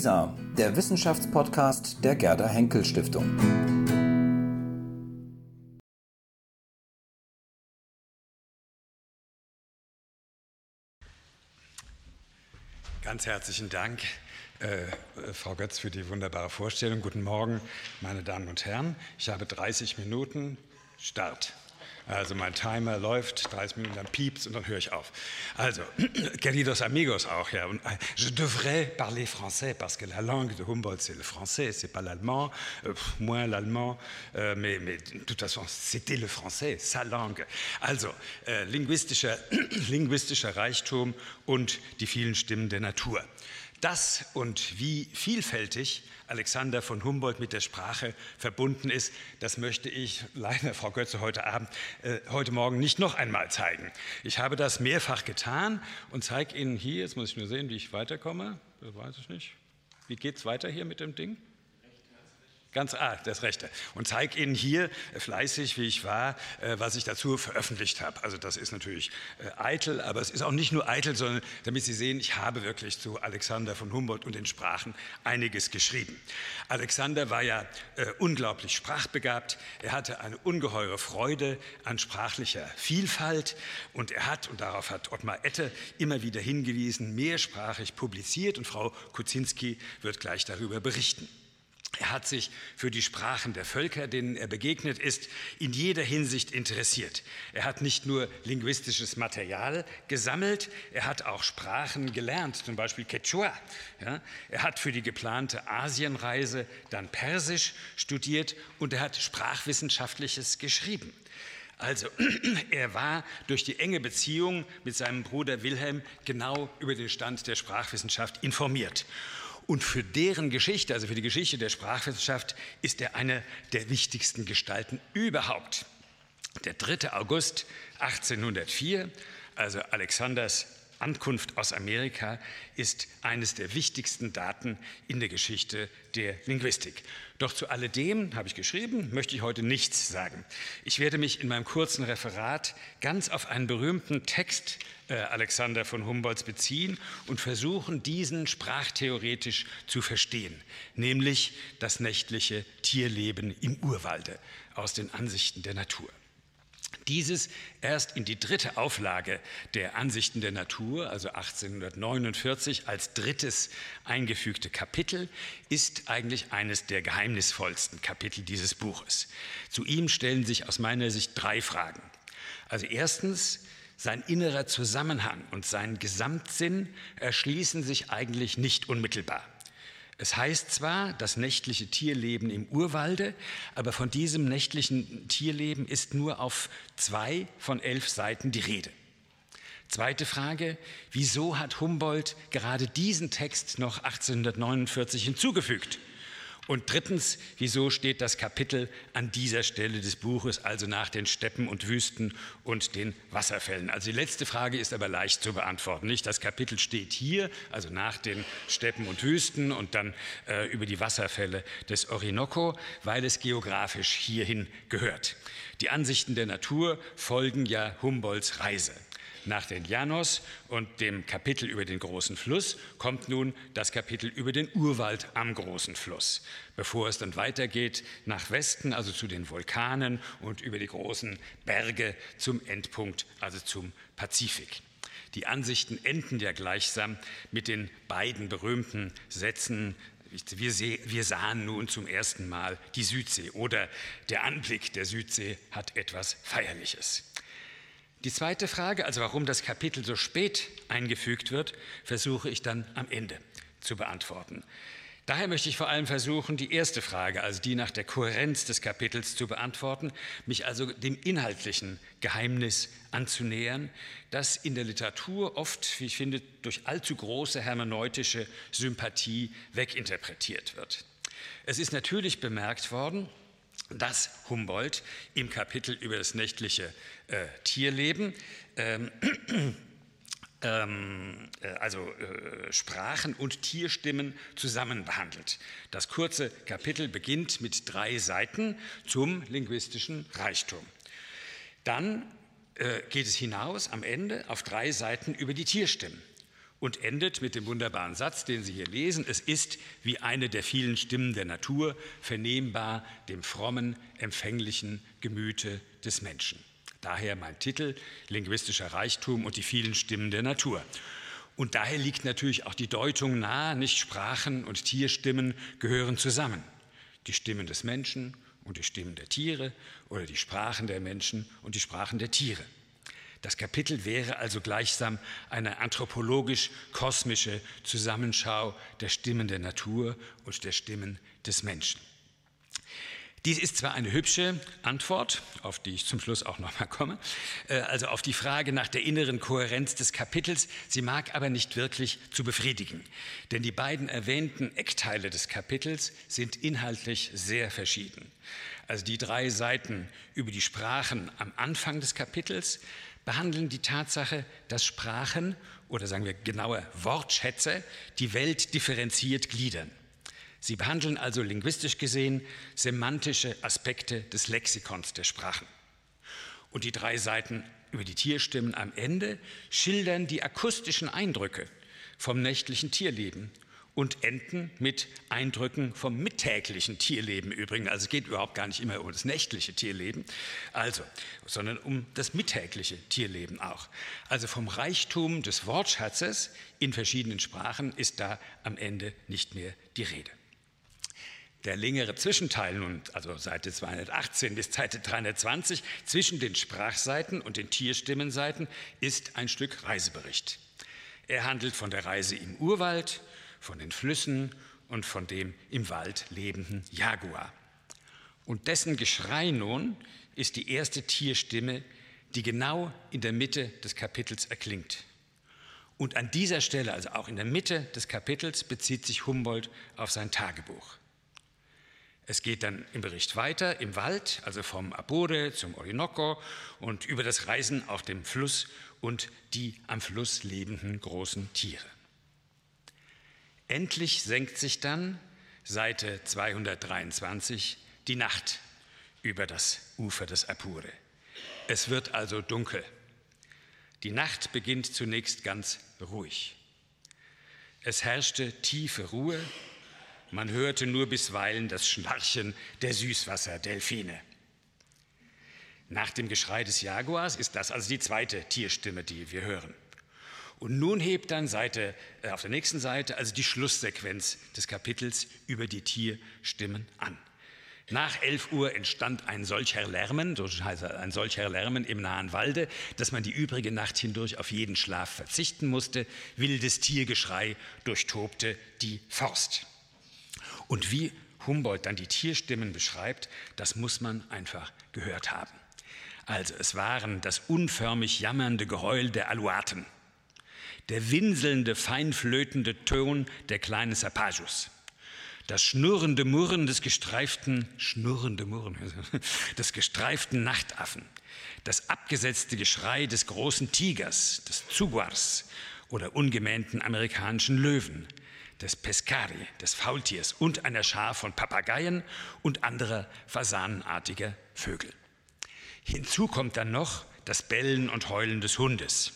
WISA, der Wissenschaftspodcast der Gerda Henkel Stiftung. Ganz herzlichen Dank, äh, Frau Götz, für die wunderbare Vorstellung. Guten Morgen, meine Damen und Herren. Ich habe 30 Minuten Start. Also mein Timer läuft, 30 Minuten, dann piepst und dann höre ich auf. Also, queridos amigos auch, ja. Und, äh, je devrais parler français parce que la langue de Humboldt c'est le français, c'est pas l'allemand, euh, moins l'allemand, euh, mais, mais de toute façon c'était le français, sa langue. Also, äh, linguistischer, linguistischer Reichtum und die vielen Stimmen der Natur. Das und wie vielfältig Alexander von Humboldt mit der Sprache verbunden ist, das möchte ich leider, Frau Götze, heute Abend, äh, heute Morgen nicht noch einmal zeigen. Ich habe das mehrfach getan und zeige Ihnen hier, jetzt muss ich nur sehen, wie ich weiterkomme, das weiß ich nicht. Wie geht es weiter hier mit dem Ding? Ganz, ah, das Rechte. Und zeige Ihnen hier fleißig, wie ich war, äh, was ich dazu veröffentlicht habe. Also das ist natürlich äh, eitel, aber es ist auch nicht nur eitel, sondern damit Sie sehen, ich habe wirklich zu Alexander von Humboldt und den Sprachen einiges geschrieben. Alexander war ja äh, unglaublich sprachbegabt. Er hatte eine ungeheure Freude an sprachlicher Vielfalt und er hat, und darauf hat Ottmar Ette immer wieder hingewiesen, mehrsprachig publiziert und Frau Kuczynski wird gleich darüber berichten. Er hat sich für die Sprachen der Völker, denen er begegnet ist, in jeder Hinsicht interessiert. Er hat nicht nur linguistisches Material gesammelt, er hat auch Sprachen gelernt, zum Beispiel Quechua. Ja, er hat für die geplante Asienreise dann Persisch studiert und er hat Sprachwissenschaftliches geschrieben. Also, er war durch die enge Beziehung mit seinem Bruder Wilhelm genau über den Stand der Sprachwissenschaft informiert. Und für deren Geschichte, also für die Geschichte der Sprachwissenschaft, ist er eine der wichtigsten Gestalten überhaupt. Der 3. August 1804, also Alexanders Ankunft aus Amerika ist eines der wichtigsten Daten in der Geschichte der Linguistik. Doch zu alledem, habe ich geschrieben, möchte ich heute nichts sagen. Ich werde mich in meinem kurzen Referat ganz auf einen berühmten Text äh, Alexander von Humboldts beziehen und versuchen, diesen sprachtheoretisch zu verstehen, nämlich das nächtliche Tierleben im Urwalde aus den Ansichten der Natur. Dieses erst in die dritte Auflage der Ansichten der Natur, also 1849, als drittes eingefügte Kapitel, ist eigentlich eines der geheimnisvollsten Kapitel dieses Buches. Zu ihm stellen sich aus meiner Sicht drei Fragen. Also erstens, sein innerer Zusammenhang und sein Gesamtsinn erschließen sich eigentlich nicht unmittelbar. Es heißt zwar das nächtliche Tierleben im Urwalde, aber von diesem nächtlichen Tierleben ist nur auf zwei von elf Seiten die Rede. Zweite Frage, wieso hat Humboldt gerade diesen Text noch 1849 hinzugefügt? Und drittens, wieso steht das Kapitel an dieser Stelle des Buches, also nach den Steppen und Wüsten und den Wasserfällen? Also die letzte Frage ist aber leicht zu beantworten. Nicht das Kapitel steht hier, also nach den Steppen und Wüsten und dann äh, über die Wasserfälle des Orinoco, weil es geografisch hierhin gehört. Die Ansichten der Natur folgen ja Humboldts Reise. Nach den Janos und dem Kapitel über den großen Fluss kommt nun das Kapitel über den Urwald am großen Fluss, bevor es dann weitergeht nach Westen, also zu den Vulkanen und über die großen Berge zum Endpunkt, also zum Pazifik. Die Ansichten enden ja gleichsam mit den beiden berühmten Sätzen wir, wir, sahen nun zum ersten Mal die Südsee oder der Anblick der Südsee hat etwas Feierliches. Die zweite Frage, also warum das Kapitel so spät eingefügt wird, versuche ich dann am Ende zu beantworten. Daher möchte ich vor allem versuchen, die erste Frage, also die nach der Kohärenz des Kapitels zu beantworten, mich also dem inhaltlichen Geheimnis anzunähern, das in der Literatur oft, wie ich finde, durch allzu große hermeneutische Sympathie weginterpretiert wird. Es ist natürlich bemerkt worden, dass Humboldt im Kapitel über das nächtliche äh, Tierleben ähm, ähm, äh, also äh, Sprachen und Tierstimmen zusammen behandelt. Das kurze Kapitel beginnt mit drei Seiten zum linguistischen Reichtum. Dann äh, geht es hinaus am Ende auf drei Seiten über die Tierstimmen. Und endet mit dem wunderbaren Satz, den Sie hier lesen. Es ist wie eine der vielen Stimmen der Natur, vernehmbar dem frommen, empfänglichen Gemüte des Menschen. Daher mein Titel, Linguistischer Reichtum und die vielen Stimmen der Natur. Und daher liegt natürlich auch die Deutung nahe, nicht Sprachen und Tierstimmen gehören zusammen. Die Stimmen des Menschen und die Stimmen der Tiere oder die Sprachen der Menschen und die Sprachen der Tiere. Das Kapitel wäre also gleichsam eine anthropologisch-kosmische Zusammenschau der Stimmen der Natur und der Stimmen des Menschen. Dies ist zwar eine hübsche Antwort, auf die ich zum Schluss auch noch mal komme, äh, also auf die Frage nach der inneren Kohärenz des Kapitels, sie mag aber nicht wirklich zu befriedigen, denn die beiden erwähnten Eckteile des Kapitels sind inhaltlich sehr verschieden. Also die drei Seiten über die Sprachen am Anfang des Kapitels behandeln die Tatsache, dass Sprachen oder sagen wir genauer Wortschätze die Welt differenziert gliedern. Sie behandeln also linguistisch gesehen semantische Aspekte des Lexikons der Sprachen. Und die drei Seiten über die Tierstimmen am Ende schildern die akustischen Eindrücke vom nächtlichen Tierleben und enden mit Eindrücken vom mittäglichen Tierleben übrigens. Also es geht überhaupt gar nicht immer um das nächtliche Tierleben, also, sondern um das mittägliche Tierleben auch. Also vom Reichtum des Wortschatzes in verschiedenen Sprachen ist da am Ende nicht mehr die Rede. Der längere Zwischenteil, nun, also Seite 218 bis Seite 320, zwischen den Sprachseiten und den Tierstimmenseiten, ist ein Stück Reisebericht. Er handelt von der Reise im Urwald, von den Flüssen und von dem im Wald lebenden Jaguar. Und dessen Geschrei nun ist die erste Tierstimme, die genau in der Mitte des Kapitels erklingt. Und an dieser Stelle, also auch in der Mitte des Kapitels, bezieht sich Humboldt auf sein Tagebuch. Es geht dann im Bericht weiter im Wald, also vom Apure zum Orinoco und über das Reisen auf dem Fluss und die am Fluss lebenden großen Tiere. Endlich senkt sich dann, Seite 223, die Nacht über das Ufer des Apure. Es wird also dunkel. Die Nacht beginnt zunächst ganz ruhig. Es herrschte tiefe Ruhe man hörte nur bisweilen das Schnarchen der Süßwasserdelfine. Nach dem Geschrei des Jaguars ist das also die zweite Tierstimme, die wir hören. Und nun hebt dann Seite, äh, auf der nächsten Seite also die Schlusssequenz des Kapitels über die Tierstimmen an. Nach 11 Uhr entstand ein solcher Lärmen, so heißt ein solcher Lärmen im nahen Walde, dass man die übrige Nacht hindurch auf jeden Schlaf verzichten musste. Wildes Tiergeschrei durchtobte die Forst. Und wie Humboldt dann die Tierstimmen beschreibt, das muss man einfach gehört haben. Also es waren das unförmig jammernde Geheul der Aluaten, der winselnde, feinflötende Ton der kleinen Sapajus, das schnurrende Murren des gestreiften, schnurrende Murren, des gestreiften Nachtaffen, das abgesetzte Geschrei des großen Tigers, des Zuguars oder ungemähnten amerikanischen Löwen, des Pescari, des Faultiers und einer Schar von Papageien und anderer fasanenartiger Vögel. Hinzu kommt dann noch das Bellen und Heulen des Hundes.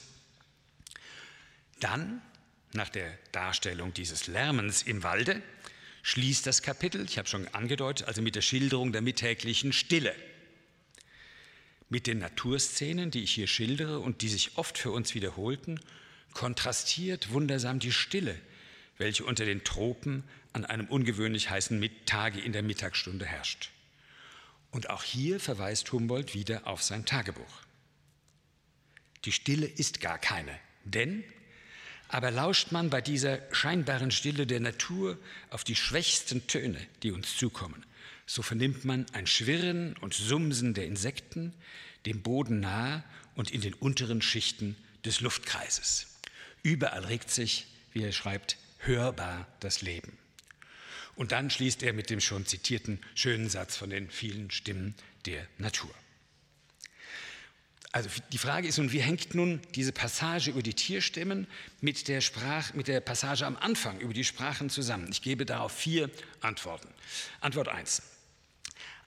Dann, nach der Darstellung dieses Lärmens im Walde, schließt das Kapitel, ich habe schon angedeutet, also mit der Schilderung der mittäglichen Stille. Mit den Naturszenen, die ich hier schildere und die sich oft für uns wiederholten, kontrastiert wundersam die Stille, welche unter den Tropen an einem ungewöhnlich heißen Tage in der Mittagsstunde herrscht. Und auch hier verweist Humboldt wieder auf sein Tagebuch. Die Stille ist gar keine, denn aber lauscht man bei dieser scheinbaren Stille der Natur auf die schwächsten Töne, die uns zukommen, so vernimmt man ein Schwirren und Sumsen der Insekten, dem Boden nahe und in den unteren Schichten des Luftkreises. Überall regt sich, wie er schreibt, hörbar das Leben. Und dann schließt er mit dem schon zitierten schönen Satz von den vielen Stimmen der Natur. Also die Frage ist nun, wie hängt nun diese Passage über die Tierstimmen mit der, Sprach, mit der Passage am Anfang über die Sprachen zusammen? Ich gebe darauf vier Antworten. Antwort 1.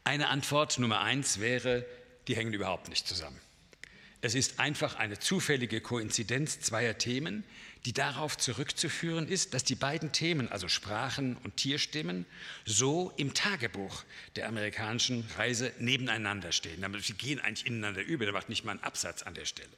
Eine Antwort Nummer 1 wäre, die hängen überhaupt nicht zusammen. Es ist einfach eine zufällige Koinzidenz zweier Themen, die darauf zurückzuführen ist, dass die beiden Themen, also Sprachen und Tierstimmen, so im Tagebuch der amerikanischen Reise nebeneinander stehen. Sie gehen eigentlich ineinander über, da macht nicht mal einen Absatz an der Stelle.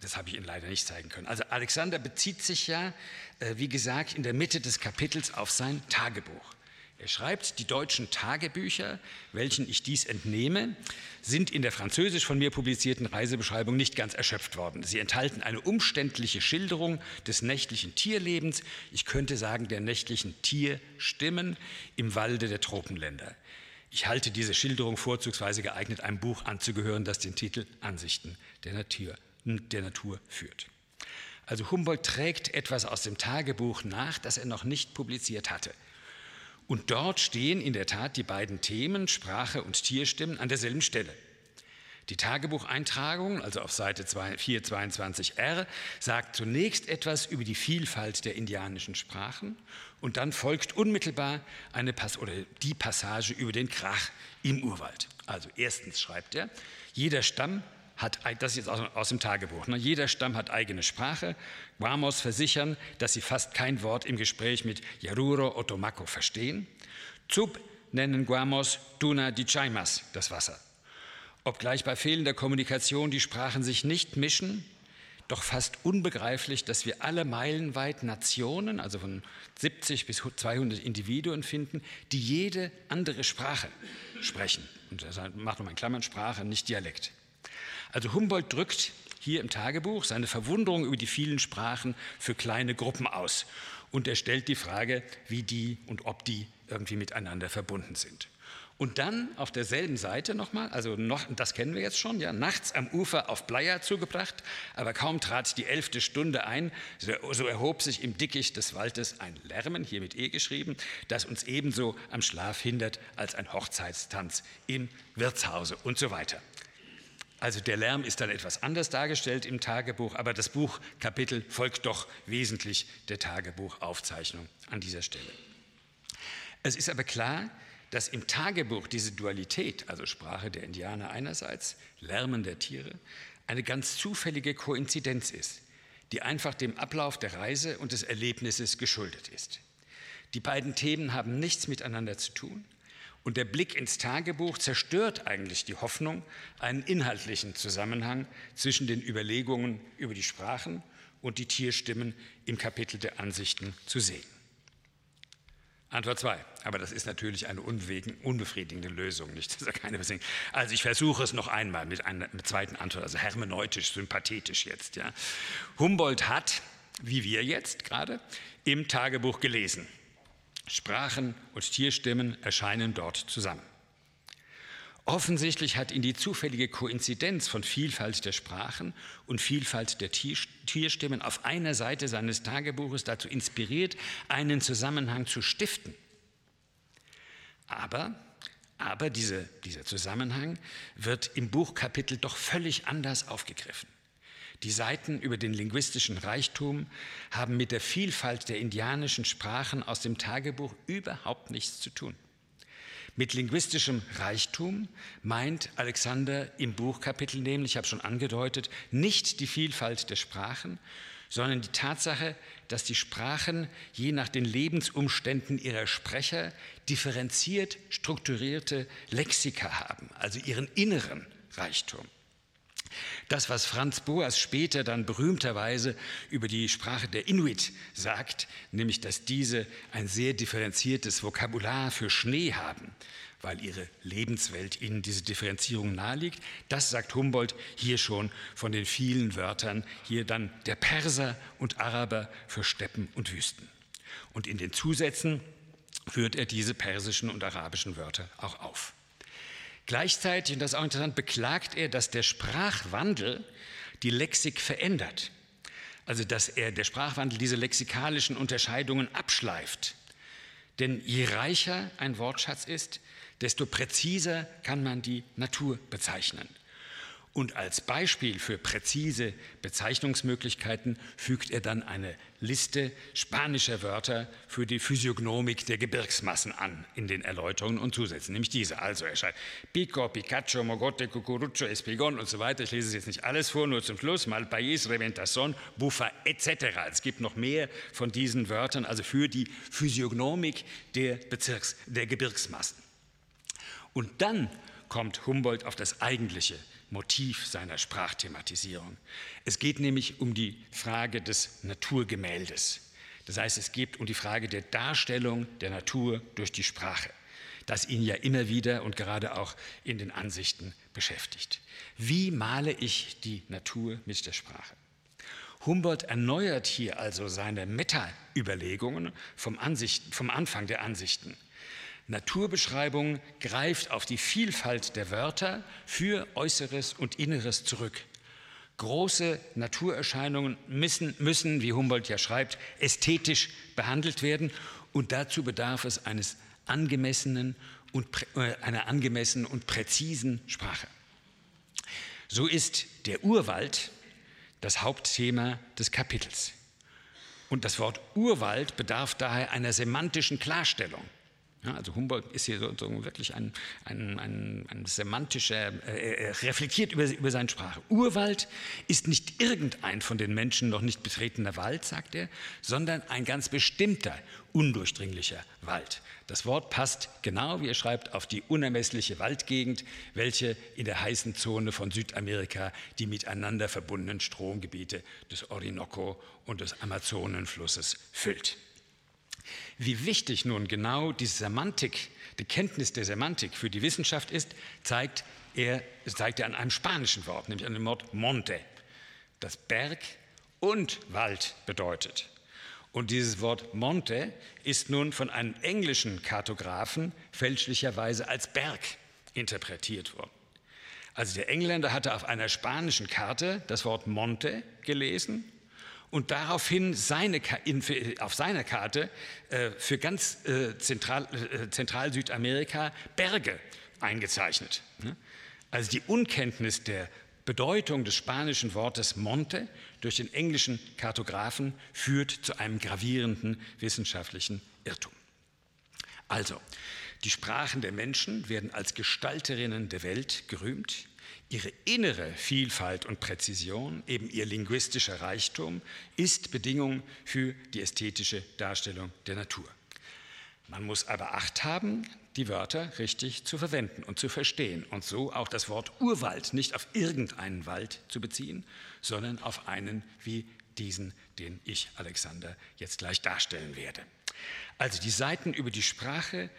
Das habe ich Ihnen leider nicht zeigen können. Also Alexander bezieht sich ja, äh, wie gesagt, in der Mitte des Kapitels auf sein Tagebuch. Er schreibt, die deutschen Tagebücher, welchen ich dies entnehme, sind in der französisch von mir publizierten Reisebeschreibung nicht ganz erschöpft worden. Sie enthalten eine umständliche Schilderung des nächtlichen Tierlebens, ich könnte sagen der nächtlichen Tierstimmen im Walde der Tropenländer. Ich halte diese Schilderung vorzugsweise geeignet, einem Buch anzugehören, das den Titel Ansichten der Natur, der Natur führt. Also Humboldt trägt etwas aus dem Tagebuch nach, das er noch nicht publiziert hatte. Und dort stehen in der Tat die beiden Themen Sprache und Tierstimmen an derselben Stelle. Die Tagebucheintragung, also auf Seite 422r, sagt zunächst etwas über die Vielfalt der indianischen Sprachen und dann folgt unmittelbar eine Pass oder die Passage über den Krach im Urwald. Also erstens schreibt er, jeder Stamm hat, das ist jetzt aus, dem Tagebuch, ne? jeder Stamm hat eigene Sprache. Guamos versichern, dass sie fast kein Wort im Gespräch mit Yaruro Otomako verstehen. Zub nennen Guamos Duna di Chaimas, das Wasser. Obgleich bei fehlender Kommunikation die Sprachen sich nicht mischen, doch fast unbegreiflich, dass wir alle meilenweit Nationen, also von 70 bis 200 Individuen finden, die jede andere Sprache sprechen. Und das macht man in Klammern Sprache, nicht Dialekt. Also Humboldt drückt hier im Tagebuch seine Verwunderung über die vielen Sprachen für kleine Gruppen aus. Und er stellt die Frage, wie die und ob die irgendwie miteinander verbunden sind. Und dann auf derselben Seite nochmal, also noch, das kennen wir jetzt schon, ja, nachts am Ufer auf Bleier zugebracht, aber kaum trat die elfte Stunde ein, so erhob sich im Dickicht des Waldes ein Lärmen, hier mit E geschrieben, das uns ebenso am Schlaf hindert als ein Hochzeitstanz im Wirtshause und so weiter. Also der Lärm ist dann etwas anders dargestellt im Tagebuch, aber das Buchkapitel folgt doch wesentlich der Tagebuchaufzeichnung an dieser Stelle. Es ist aber klar, dass im Tagebuch diese Dualität, also Sprache der Indianer einerseits, Lärmen der Tiere, eine ganz zufällige Koinzidenz ist, die einfach dem Ablauf der Reise und des Erlebnisses geschuldet ist. Die beiden Themen haben nichts miteinander zu tun, und der Blick ins Tagebuch zerstört eigentlich die Hoffnung, einen inhaltlichen Zusammenhang zwischen den Überlegungen über die Sprachen und die Tierstimmen im Kapitel der Ansichten zu sehen. Antwort 2. Aber das ist natürlich eine unbefriedigende Lösung, nicht? Das ist ja keine Also ich versuche es noch einmal mit einer mit zweiten Antwort, also hermeneutisch, sympathetisch jetzt. Ja. Humboldt hat, wie wir jetzt gerade, im Tagebuch gelesen. Sprachen und Tierstimmen erscheinen dort zusammen. Offensichtlich hat ihn die zufällige Koinzidenz von Vielfalt der Sprachen und Vielfalt der Tierstimmen auf einer Seite seines Tagebuches dazu inspiriert, einen Zusammenhang zu stiften. Aber, aber diese, dieser Zusammenhang wird im Buchkapitel doch völlig anders aufgegriffen. Die Seiten über den linguistischen Reichtum haben mit der Vielfalt der indianischen Sprachen aus dem Tagebuch überhaupt nichts zu tun. Mit linguistischem Reichtum meint Alexander im Buchkapitel nämlich, ich habe schon angedeutet, nicht die Vielfalt der Sprachen, sondern die Tatsache, dass die Sprachen je nach den Lebensumständen ihrer Sprecher differenziert strukturierte Lexika haben, also ihren inneren Reichtum. Das, was Franz Boas später dann berühmterweise über die Sprache der Inuit sagt, nämlich dass diese ein sehr differenziertes Vokabular für Schnee haben, weil ihre Lebenswelt ihnen diese Differenzierung naheliegt, das sagt Humboldt hier schon von den vielen Wörtern, hier dann der Perser und Araber für Steppen und Wüsten. Und in den Zusätzen führt er diese persischen und arabischen Wörter auch auf. Gleichzeitig, und das ist auch interessant, beklagt er, dass der Sprachwandel die Lexik verändert. Also dass er, der Sprachwandel diese lexikalischen Unterscheidungen abschleift. Denn je reicher ein Wortschatz ist, desto präziser kann man die Natur bezeichnen. Und als Beispiel für präzise Bezeichnungsmöglichkeiten fügt er dann eine Liste spanischer Wörter für die Physiognomik der Gebirgsmassen an in den Erläuterungen und Zusätzen, nämlich diese. Also er schreibt Pico, Picacho, Mogote, Cucurucho, Espigon und so weiter. Ich lese es jetzt nicht alles vor, nur zum Schluss. Malpais, Reventason, Buffa etc. Es gibt noch mehr von diesen Wörtern, also für die Physiognomik der, Bezirks, der Gebirgsmassen. Und dann kommt Humboldt auf das eigentliche Motiv seiner Sprachthematisierung. Es geht nämlich um die Frage des Naturgemäldes. Das heißt, es geht um die Frage der Darstellung der Natur durch die Sprache, das ihn ja immer wieder und gerade auch in den Ansichten beschäftigt. Wie male ich die Natur mit der Sprache? Humboldt erneuert hier also seine Meta-Überlegungen vom, vom Anfang der Ansichten Naturbeschreibung greift auf die Vielfalt der Wörter für Äußeres und Inneres zurück. Große Naturerscheinungen müssen, müssen, wie Humboldt ja schreibt, ästhetisch behandelt werden und dazu bedarf es eines angemessenen und, äh, einer angemessenen und präzisen Sprache. So ist der Urwald das Hauptthema des Kapitels. Und das Wort Urwald bedarf daher einer semantischen Klarstellung. Ja, also Humboldt ist hier sozusagen wirklich ein, ein, ein, ein semantischer, äh, er reflektiert über, über seine Sprache. Urwald ist nicht irgendein von den Menschen noch nicht betretener Wald, sagt er, sondern ein ganz bestimmter, undurchdringlicher Wald. Das Wort passt genau, wie er schreibt, auf die unermessliche Waldgegend, welche in der heißen Zone von Südamerika die miteinander verbundenen Stromgebiete des Orinoco und des Amazonenflusses füllt. Wie wichtig nun genau die Semantik, die Kenntnis der Semantik für die Wissenschaft ist, zeigt er, zeigt er an einem spanischen Wort, nämlich an dem Wort Monte, das Berg und Wald bedeutet. Und dieses Wort Monte ist nun von einem englischen Kartografen fälschlicherweise als Berg interpretiert worden. Also der Engländer hatte auf einer spanischen Karte das Wort Monte gelesen und daraufhin seine, auf seiner Karte äh, für ganz äh, Zentral, äh, Zentral Südamerika Berge eingezeichnet. Ne? Also die Unkenntnis der Bedeutung des spanischen Wortes Monte durch den englischen Kartografen führt zu einem gravierenden wissenschaftlichen Irrtum. Also, die Sprachen der Menschen werden als Gestalterinnen der Welt gerühmt, Ihre innere Vielfalt und Präzision, eben ihr linguistischer Reichtum, ist Bedingung für die ästhetische Darstellung der Natur. Man muss aber Acht haben, die Wörter richtig zu verwenden und zu verstehen und so auch das Wort Urwald nicht auf irgendeinen Wald zu beziehen, sondern auf einen wie diesen, den ich, Alexander, jetzt gleich darstellen werde. Also die Seiten über die Sprache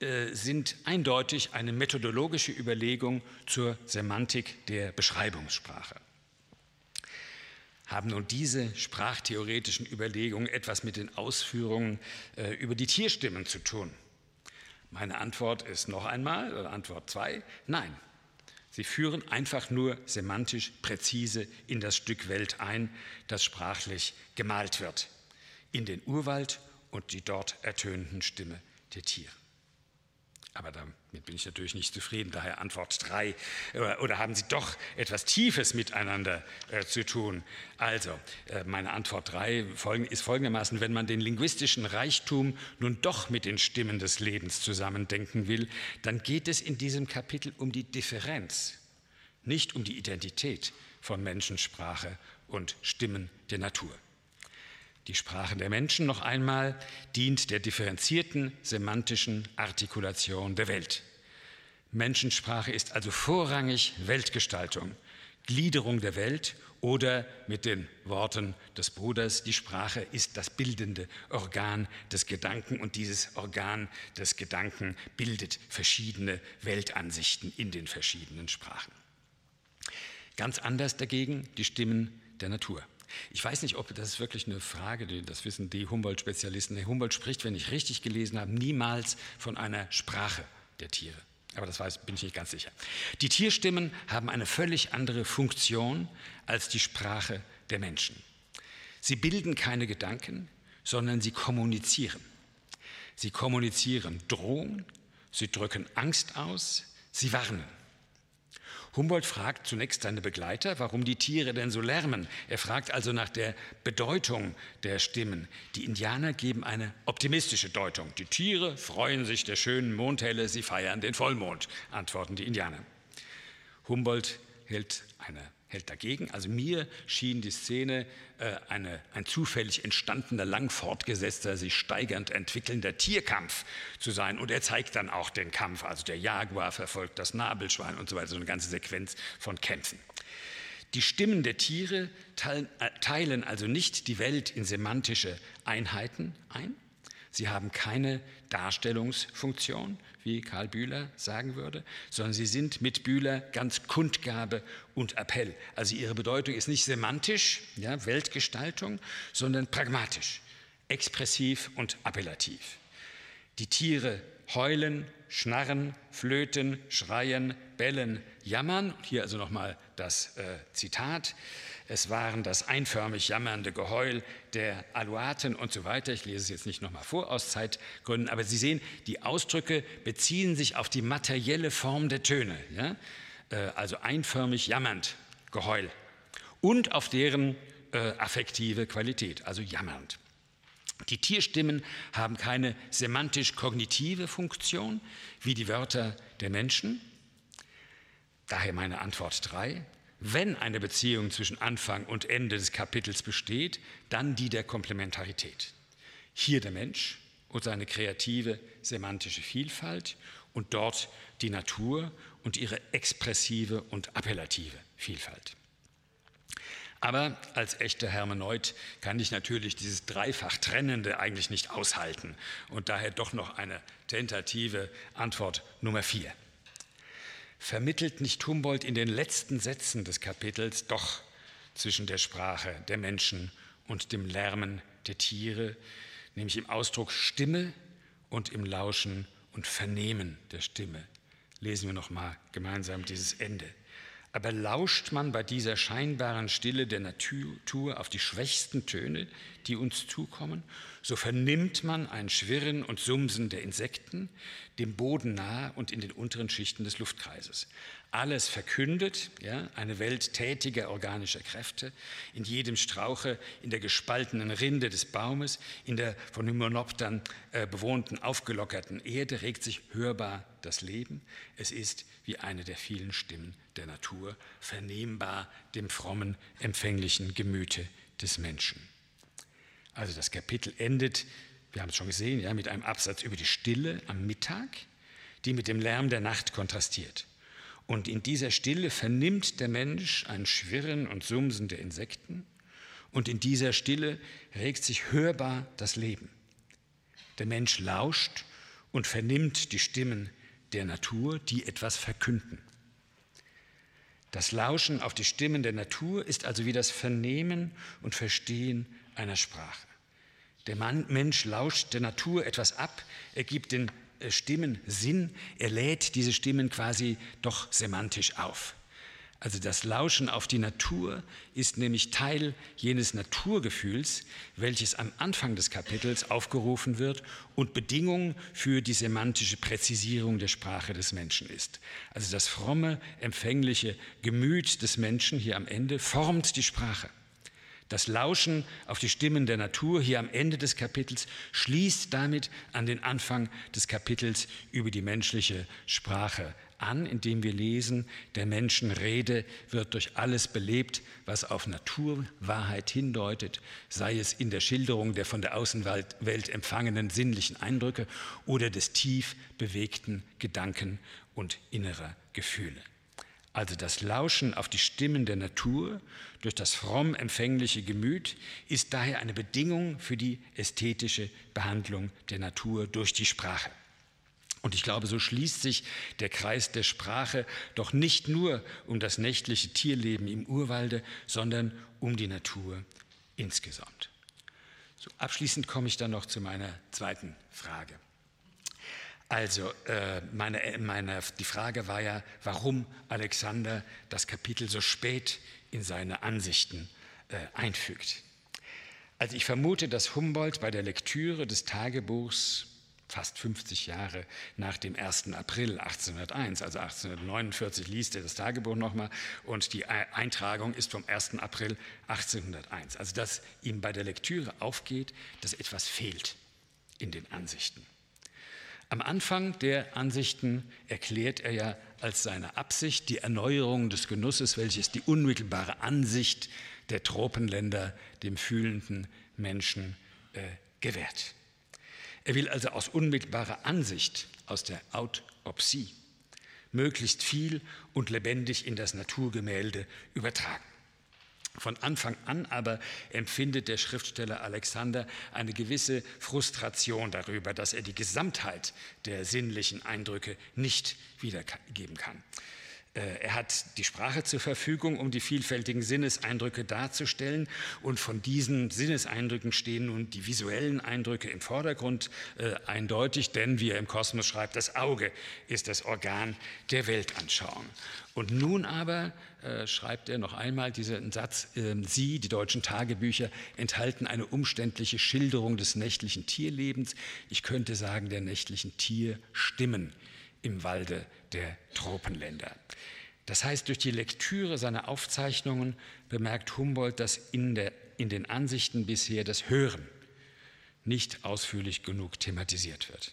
äh, sind eindeutig eine methodologische Überlegung zur Semantik der Beschreibungssprache. Haben nun diese sprachtheoretischen Überlegungen etwas mit den Ausführungen äh, über die Tierstimmen zu tun? Meine Antwort ist noch einmal, Antwort zwei, nein. Sie führen einfach nur semantisch präzise in das Stück Welt ein, das sprachlich gemalt wird. In den Urwald und die dort ertönenden Stimme der Tiere. Aber damit bin ich natürlich nicht zufrieden. Daher Antwort 3. Oder haben Sie doch etwas Tiefes miteinander äh, zu tun? Also, äh, meine Antwort 3 ist folgendermaßen, wenn man den linguistischen Reichtum nun doch mit den Stimmen des Lebens zusammendenken will, dann geht es in diesem Kapitel um die Differenz, nicht um die Identität von Menschensprache und Stimmen der Natur. Die Sprache der Menschen noch einmal dient der differenzierten semantischen Artikulation der Welt. Menschensprache ist also vorrangig Weltgestaltung, Gliederung der Welt oder mit den Worten des Bruders, die Sprache ist das bildende Organ des Gedanken und dieses Organ des Gedanken bildet verschiedene Weltansichten in den verschiedenen Sprachen. Ganz anders dagegen die Stimmen der Natur. Ich weiß nicht, ob das ist wirklich eine Frage, das wissen die Humboldt-Spezialisten. Humboldt spricht, wenn ich richtig gelesen habe, niemals von einer Sprache der Tiere. Aber das weiß, bin ich nicht ganz sicher. Die Tierstimmen haben eine völlig andere Funktion als die Sprache der Menschen. Sie bilden keine Gedanken, sondern sie kommunizieren. Sie kommunizieren Drohung, sie drücken Angst aus, sie warnen. Humboldt fragt zunächst seine Begleiter, warum die Tiere denn so lärmen. Er fragt also nach der Bedeutung der Stimmen. Die Indianer geben eine optimistische Deutung. Die Tiere freuen sich der schönen Mondhelle, sie feiern den Vollmond, antworten die Indianer. Humboldt hält eine hält dagegen. Also mir schien die Szene äh, eine, ein zufällig entstandener, lang fortgesetzter, sich steigernd entwickelnder Tierkampf zu sein. Und er zeigt dann auch den Kampf. Also der Jaguar verfolgt das Nabelschwein und so weiter, so eine ganze Sequenz von Kämpfen. Die Stimmen der Tiere teilen, äh, teilen also nicht die Welt in semantische Einheiten ein. Sie haben keine Darstellungsfunktion, wie Karl Bühler sagen würde, sondern sie sind mit Bühler ganz Kundgabe und Appell. Also ihre Bedeutung ist nicht semantisch, ja, Weltgestaltung, sondern pragmatisch, expressiv und appellativ. Die Tiere heulen, schnarren, flöten, schreien, bellen, jammern. Hier also nochmal das äh, Zitat. Es waren das einförmig jammernde Geheul der Aluaten und so weiter. Ich lese es jetzt nicht nochmal vor aus Zeitgründen, aber Sie sehen, die Ausdrücke beziehen sich auf die materielle Form der Töne. Ja? Äh, also einförmig jammernd, Geheul. Und auf deren äh, affektive Qualität, also jammernd. Die Tierstimmen haben keine semantisch-kognitive Funktion wie die Wörter der Menschen. Daher meine Antwort 3. Wenn eine Beziehung zwischen Anfang und Ende des Kapitels besteht, dann die der Komplementarität. Hier der Mensch und seine kreative semantische Vielfalt und dort die Natur und ihre expressive und appellative Vielfalt. Aber als echter Hermeneut kann ich natürlich dieses dreifach Trennende eigentlich nicht aushalten und daher doch noch eine tentative Antwort Nummer vier vermittelt nicht Humboldt in den letzten Sätzen des Kapitels doch zwischen der Sprache der Menschen und dem Lärmen der Tiere, nämlich im Ausdruck Stimme und im Lauschen und Vernehmen der Stimme. Lesen wir noch mal gemeinsam dieses Ende. Aber lauscht man bei dieser scheinbaren Stille der Natur auf die schwächsten Töne, die uns zukommen, so vernimmt man ein Schwirren und Sumsen der Insekten, dem Boden nahe und in den unteren Schichten des Luftkreises. Alles verkündet ja, eine Welt tätiger organischer Kräfte, in jedem Strauche, in der gespaltenen Rinde des Baumes, in der von Hymenoptern äh, bewohnten, aufgelockerten Erde regt sich hörbar das Leben. Es ist wie eine der vielen Stimmen der Natur, vernehmbar dem frommen, empfänglichen Gemüte des Menschen. Also das Kapitel endet, wir haben es schon gesehen, ja, mit einem Absatz über die Stille am Mittag, die mit dem Lärm der Nacht kontrastiert. Und in dieser Stille vernimmt der Mensch ein Schwirren und Sumsen der Insekten und in dieser Stille regt sich hörbar das Leben. Der Mensch lauscht und vernimmt die Stimmen der Natur, die etwas verkünden. Das Lauschen auf die Stimmen der Natur ist also wie das Vernehmen und Verstehen einer Sprache. Der Mann, Mensch lauscht der Natur etwas ab, er gibt den äh, Stimmen Sinn, er lädt diese Stimmen quasi doch semantisch auf. Also das Lauschen auf die Natur ist nämlich Teil jenes Naturgefühls, welches am Anfang des Kapitels aufgerufen wird und Bedingung für die semantische Präzisierung der Sprache des Menschen ist. Also das fromme, empfängliche Gemüt des Menschen hier am Ende formt die Sprache. Das Lauschen auf die Stimmen der Natur hier am Ende des Kapitels schließt damit an den Anfang des Kapitels über die menschliche Sprache an, indem wir lesen, der Menschenrede wird durch alles belebt, was auf Naturwahrheit hindeutet, sei es in der Schilderung der von der Außenwelt empfangenen sinnlichen Eindrücke oder des tief bewegten Gedanken und innerer Gefühle. Also das Lauschen auf die Stimmen der Natur durch das fromm empfängliche Gemüt ist daher eine Bedingung für die ästhetische Behandlung der Natur durch die Sprache. Und ich glaube, so schließt sich der Kreis der Sprache doch nicht nur um das nächtliche Tierleben im Urwalde, sondern um die Natur insgesamt. So, abschließend komme ich dann noch zu meiner zweiten Frage. Also äh, meine, äh, meine, die Frage war ja, warum Alexander das Kapitel so spät in seine Ansichten äh, einfügt. Also ich vermute, dass Humboldt bei der Lektüre des Tagebuchs fast 50 Jahre nach dem 1. April 1801. Also 1849 liest er das Tagebuch nochmal und die Eintragung ist vom 1. April 1801. Also dass ihm bei der Lektüre aufgeht, dass etwas fehlt in den Ansichten. Am Anfang der Ansichten erklärt er ja als seine Absicht die Erneuerung des Genusses, welches die unmittelbare Ansicht der Tropenländer dem fühlenden Menschen äh, gewährt. Er will also aus unmittelbarer Ansicht, aus der Autopsie, möglichst viel und lebendig in das Naturgemälde übertragen. Von Anfang an aber empfindet der Schriftsteller Alexander eine gewisse Frustration darüber, dass er die Gesamtheit der sinnlichen Eindrücke nicht wiedergeben kann. Äh, er hat die Sprache zur Verfügung, um die vielfältigen Sinneseindrücke darzustellen. Und von diesen Sinneseindrücken stehen nun die visuellen Eindrücke im Vordergrund äh, eindeutig, denn wie er im Kosmos schreibt, das Auge ist das Organ der Weltanschauung. Und nun aber äh, schreibt er noch einmal diesen Satz, äh, Sie, die deutschen Tagebücher, enthalten eine umständliche Schilderung des nächtlichen Tierlebens. Ich könnte sagen, der nächtlichen Tierstimmen im Walde der Tropenländer. Das heißt, durch die Lektüre seiner Aufzeichnungen bemerkt Humboldt, dass in, der, in den Ansichten bisher das Hören nicht ausführlich genug thematisiert wird.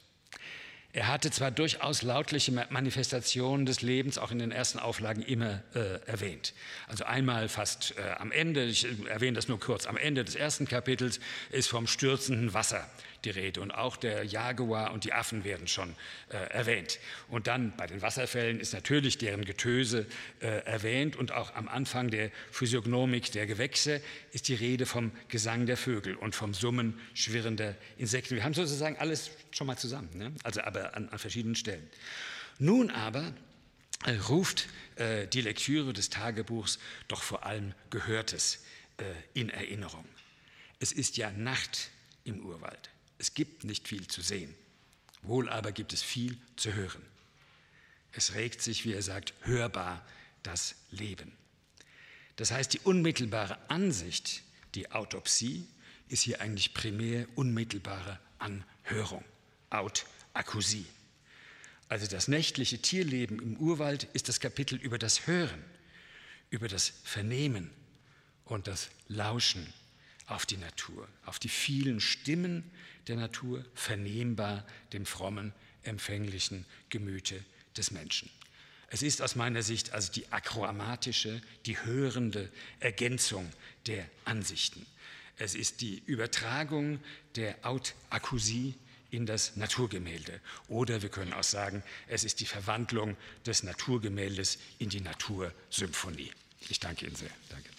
Er hatte zwar durchaus lautliche Manifestationen des Lebens auch in den ersten Auflagen immer äh, erwähnt. Also einmal fast äh, am Ende, ich erwähne das nur kurz, am Ende des ersten Kapitels ist vom stürzenden Wasser die Rede. Und auch der Jaguar und die Affen werden schon äh, erwähnt. Und dann bei den Wasserfällen ist natürlich deren Getöse äh, erwähnt. Und auch am Anfang der Physiognomik der Gewächse ist die Rede vom Gesang der Vögel und vom Summen schwirrender Insekten. Wir haben sozusagen alles schon mal zusammen, ne? also aber an, an verschiedenen Stellen. Nun aber äh, ruft äh, die Lektüre des Tagebuchs doch vor allem Gehörtes äh, in Erinnerung. Es ist ja Nacht im Urwald. Es gibt nicht viel zu sehen, wohl aber gibt es viel zu hören. Es regt sich, wie er sagt, hörbar das Leben. Das heißt, die unmittelbare Ansicht, die Autopsie, ist hier eigentlich primär unmittelbare Anhörung, Aut-Akkusie. Also das nächtliche Tierleben im Urwald ist das Kapitel über das Hören, über das Vernehmen und das Lauschen auf die Natur, auf die vielen Stimmen der Natur, vernehmbar dem frommen, empfänglichen Gemüte des Menschen. Es ist aus meiner Sicht also die akroamatische, die hörende Ergänzung der Ansichten. Es ist die Übertragung der Aut-Akkusie in das Naturgemälde. Oder wir können auch sagen, es ist die Verwandlung des Naturgemäldes in die Natursymphonie. Ich danke Ihnen sehr. Danke.